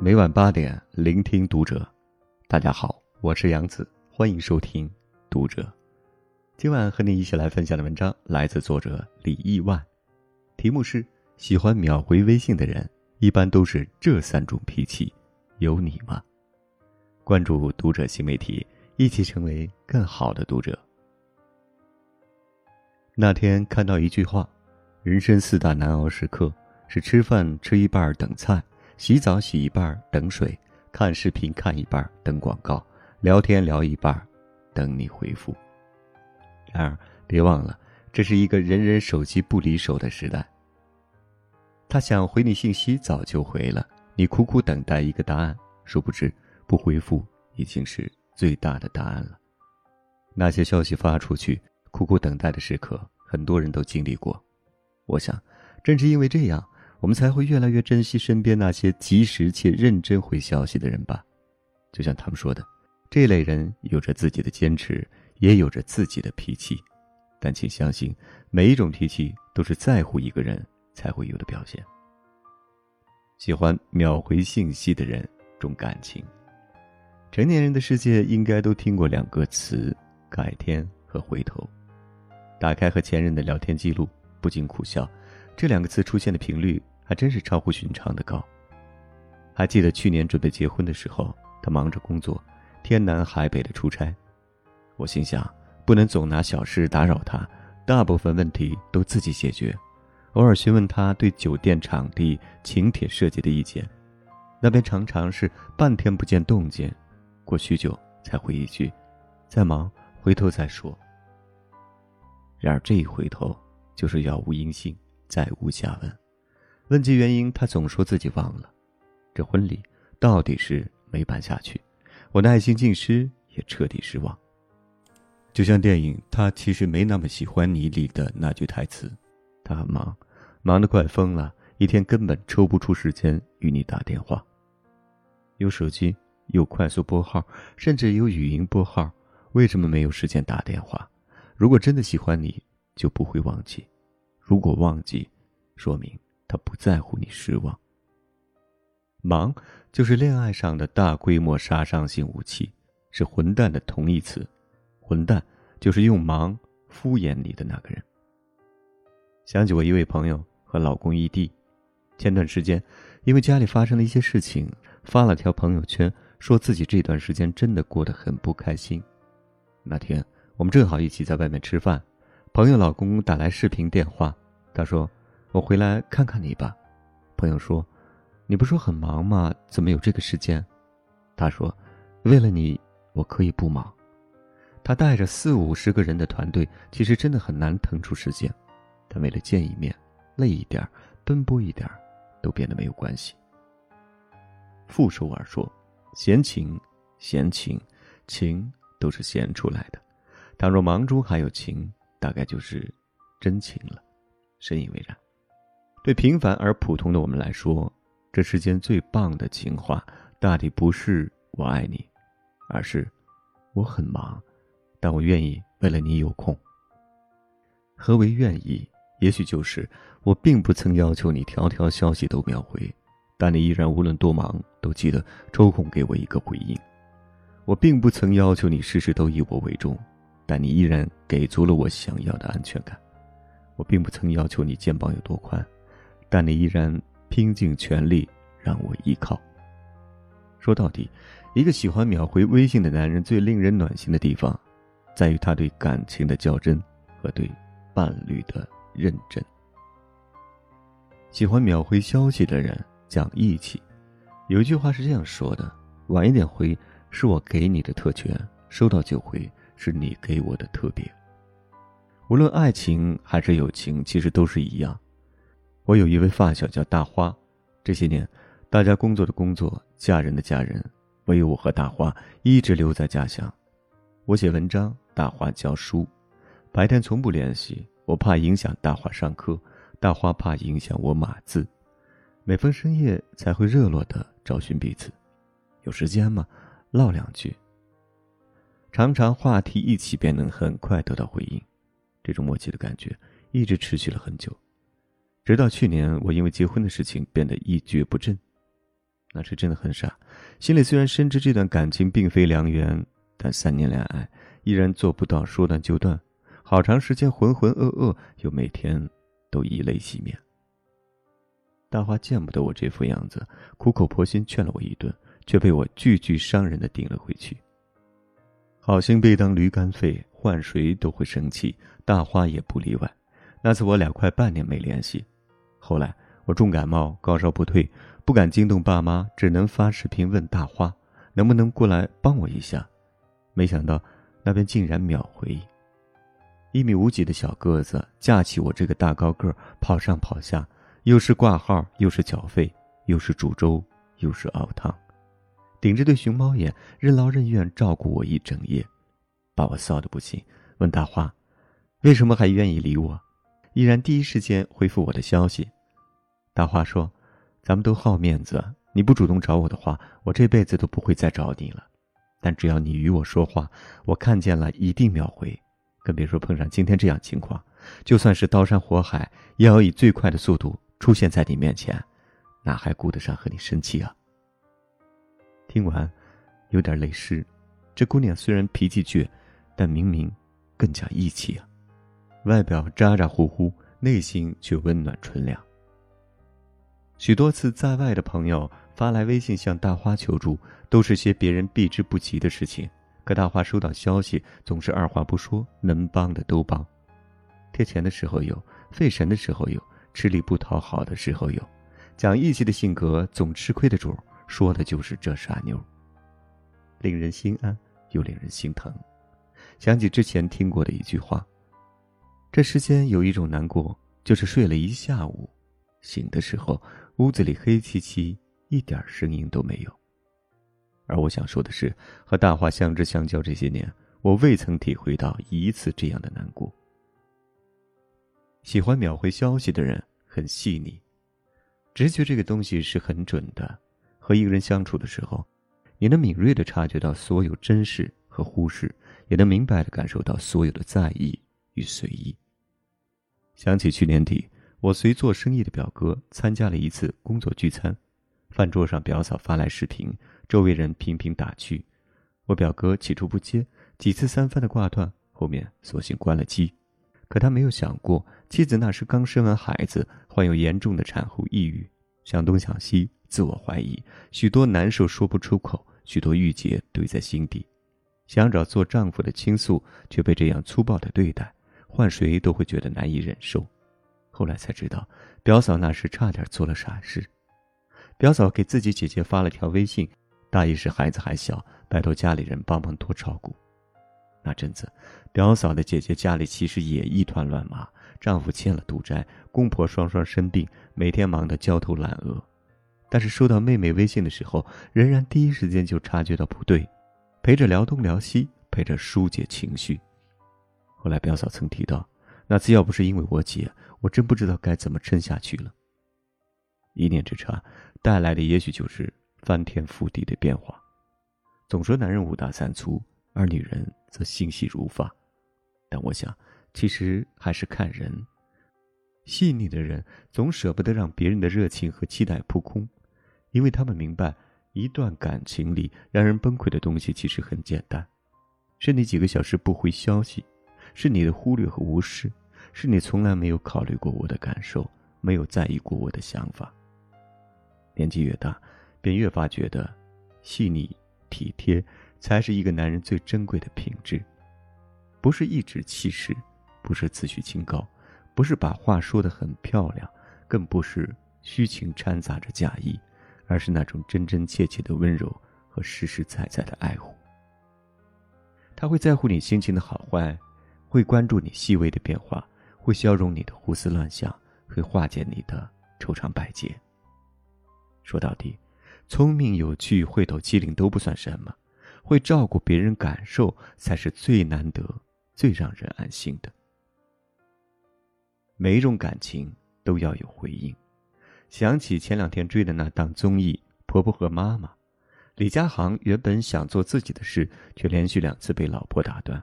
每晚八点，聆听读者。大家好，我是杨子，欢迎收听读者。今晚和你一起来分享的文章来自作者李意万，题目是：喜欢秒回微信的人，一般都是这三种脾气，有你吗？关注读者新媒体，一起成为更好的读者。那天看到一句话：人生四大难熬时刻是吃饭吃一半等菜。洗澡洗一半等水，看视频看一半等广告，聊天聊一半等你回复。然而，别忘了，这是一个人人手机不离手的时代。他想回你信息早就回了，你苦苦等待一个答案，殊不知不回复已经是最大的答案了。那些消息发出去，苦苦等待的时刻，很多人都经历过。我想，正是因为这样。我们才会越来越珍惜身边那些及时且认真回消息的人吧，就像他们说的，这类人有着自己的坚持，也有着自己的脾气，但请相信，每一种脾气都是在乎一个人才会有的表现。喜欢秒回信息的人重感情，成年人的世界应该都听过两个词：改天和回头。打开和前任的聊天记录，不禁苦笑。这两个词出现的频率还真是超乎寻常的高。还记得去年准备结婚的时候，他忙着工作，天南海北的出差。我心想，不能总拿小事打扰他，大部分问题都自己解决。偶尔询问他对酒店场地、请帖设计的意见，那边常常是半天不见动静，过许久才回一句：“在忙，回头再说。”然而这一回头，就是杳无音信。再无下文，问及原因，他总说自己忘了。这婚礼到底是没办下去，我的爱心尽失，也彻底失望。就像电影《他其实没那么喜欢你》里的那句台词：“他很忙，忙得快疯了，一天根本抽不出时间与你打电话。有手机，有快速拨号，甚至有语音拨号，为什么没有时间打电话？如果真的喜欢你，就不会忘记。”如果忘记，说明他不在乎你失望。忙就是恋爱上的大规模杀伤性武器，是混蛋的同义词。混蛋就是用忙敷衍你的那个人。想起我一位朋友和老公异地，前段时间因为家里发生了一些事情，发了条朋友圈，说自己这段时间真的过得很不开心。那天我们正好一起在外面吃饭。朋友老公打来视频电话，他说：“我回来看看你吧。”朋友说：“你不说很忙吗？怎么有这个时间？”他说：“为了你，我可以不忙。”他带着四五十个人的团队，其实真的很难腾出时间。但为了见一面，累一点奔波一点都变得没有关系。傅首尔说：“闲情，闲情，情都是闲出来的。倘若忙中还有情。”大概就是真情了，深以为然。对平凡而普通的我们来说，这世间最棒的情话，大抵不是“我爱你”，而是“我很忙，但我愿意为了你有空”。何为愿意？也许就是我并不曾要求你条条消息都秒回，但你依然无论多忙都记得抽空给我一个回应。我并不曾要求你事事都以我为重。但你依然给足了我想要的安全感。我并不曾要求你肩膀有多宽，但你依然拼尽全力让我依靠。说到底，一个喜欢秒回微信的男人最令人暖心的地方，在于他对感情的较真和对伴侣的认真。喜欢秒回消息的人讲义气。有一句话是这样说的：“晚一点回是我给你的特权，收到就回。”是你给我的特别。无论爱情还是友情，其实都是一样。我有一位发小叫大花，这些年，大家工作的工作，嫁人的嫁人，唯有我和大花一直留在家乡。我写文章，大花教书，白天从不联系，我怕影响大花上课，大花怕影响我码字。每逢深夜才会热络的找寻彼此，有时间吗？唠两句。常常话题一起，便能很快得到回应，这种默契的感觉一直持续了很久，直到去年，我因为结婚的事情变得一蹶不振。那是真的很傻。心里虽然深知这段感情并非良缘，但三年恋爱依然做不到说断就断。好长时间浑浑噩噩，又每天都以泪洗面。大花见不得我这副样子，苦口婆心劝了我一顿，却被我句句伤人的顶了回去。好心被当驴肝肺，换谁都会生气，大花也不例外。那次我俩快半年没联系，后来我重感冒，高烧不退，不敢惊动爸妈，只能发视频问大花能不能过来帮我一下。没想到那边竟然秒回。一米五几的小个子架起我这个大高个，跑上跑下，又是挂号，又是缴费，又是煮粥，又是熬汤，顶着对熊猫眼，任劳任怨照顾我一整夜，把我臊得不行。问大花，为什么还愿意理我？依然第一时间回复我的消息。大花说：“咱们都好面子，你不主动找我的话，我这辈子都不会再找你了。但只要你与我说话，我看见了一定秒回。”更别说碰上今天这样情况，就算是刀山火海，也要以最快的速度出现在你面前，哪还顾得上和你生气啊？听完，有点泪湿。这姑娘虽然脾气倔，但明明更加义气啊！外表咋咋呼呼，内心却温暖纯良。许多次在外的朋友发来微信向大花求助，都是些别人避之不及的事情。可大花收到消息总是二话不说，能帮的都帮，贴钱的时候有，费神的时候有，吃力不讨好的时候有，讲义气的性格总吃亏的主儿，说的就是这傻妞。令人心安又令人心疼，想起之前听过的一句话：这世间有一种难过，就是睡了一下午，醒的时候屋子里黑漆漆，一点声音都没有。而我想说的是，和大花相知相交这些年，我未曾体会到一次这样的难过。喜欢秒回消息的人很细腻，直觉这个东西是很准的。和一个人相处的时候，你能敏锐的察觉到所有真实和忽视，也能明白的感受到所有的在意与随意。想起去年底，我随做生意的表哥参加了一次工作聚餐，饭桌上表嫂发来视频。周围人频频打趣，我表哥起初不接，几次三番的挂断，后面索性关了机。可他没有想过，妻子那时刚生完孩子，患有严重的产后抑郁，想东想西，自我怀疑，许多难受说不出口，许多郁结堆在心底，想找做丈夫的倾诉，却被这样粗暴的对待，换谁都会觉得难以忍受。后来才知道，表嫂那时差点做了傻事。表嫂给自己姐姐发了条微信。大意是孩子还小，拜托家里人帮忙多照顾。那阵子，表嫂的姐姐家里其实也一团乱麻，丈夫欠了赌债，公婆双双生病，每天忙得焦头烂额。但是收到妹妹微信的时候，仍然第一时间就察觉到不对，陪着聊东聊西，陪着疏解情绪。后来表嫂曾提到，那次要不是因为我姐，我真不知道该怎么撑下去了。一念之差，带来的也许就是。翻天覆地的变化，总说男人五大三粗，而女人则心细如发。但我想，其实还是看人。细腻的人总舍不得让别人的热情和期待扑空，因为他们明白，一段感情里让人崩溃的东西其实很简单：是你几个小时不回消息，是你的忽略和无视，是你从来没有考虑过我的感受，没有在意过我的想法。年纪越大。便越发觉得，细腻体贴才是一个男人最珍贵的品质，不是颐指气使，不是自诩清高，不是把话说得很漂亮，更不是虚情掺杂着假意，而是那种真真切切的温柔和实实在在的爱护。他会在乎你心情的好坏，会关注你细微的变化，会消融你的胡思乱想，会化解你的愁肠百结。说到底。聪明有趣、会抖机灵都不算什么，会照顾别人感受才是最难得、最让人安心的。每一种感情都要有回应。想起前两天追的那档综艺《婆婆和妈妈》，李佳航原本想做自己的事，却连续两次被老婆打断。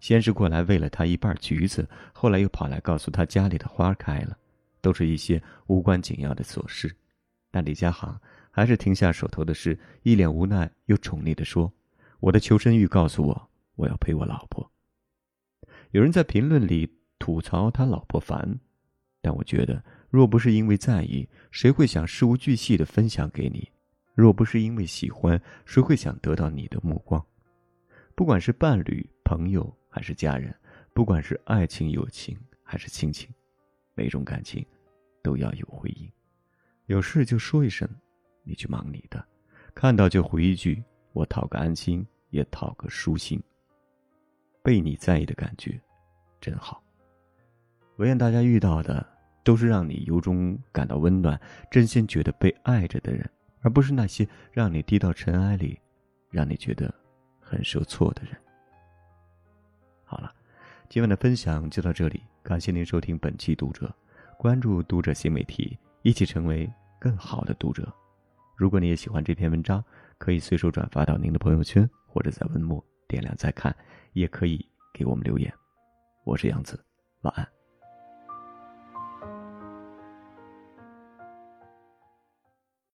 先是过来喂了他一半橘子，后来又跑来告诉他家里的花开了，都是一些无关紧要的琐事，但李佳航。还是停下手头的事，一脸无奈又宠溺地说：“我的求生欲告诉我，我要陪我老婆。”有人在评论里吐槽他老婆烦，但我觉得，若不是因为在意，谁会想事无巨细的分享给你？若不是因为喜欢，谁会想得到你的目光？不管是伴侣、朋友还是家人，不管是爱情、友情还是亲情，每种感情都要有回应。有事就说一声。你去忙你的，看到就回一句，我讨个安心，也讨个舒心。被你在意的感觉，真好。我愿大家遇到的都是让你由衷感到温暖、真心觉得被爱着的人，而不是那些让你低到尘埃里，让你觉得很受挫的人。好了，今晚的分享就到这里，感谢您收听本期读者，关注读者新媒体，一起成为更好的读者。如果你也喜欢这篇文章，可以随手转发到您的朋友圈，或者在文末点亮再看，也可以给我们留言。我是杨子，晚安。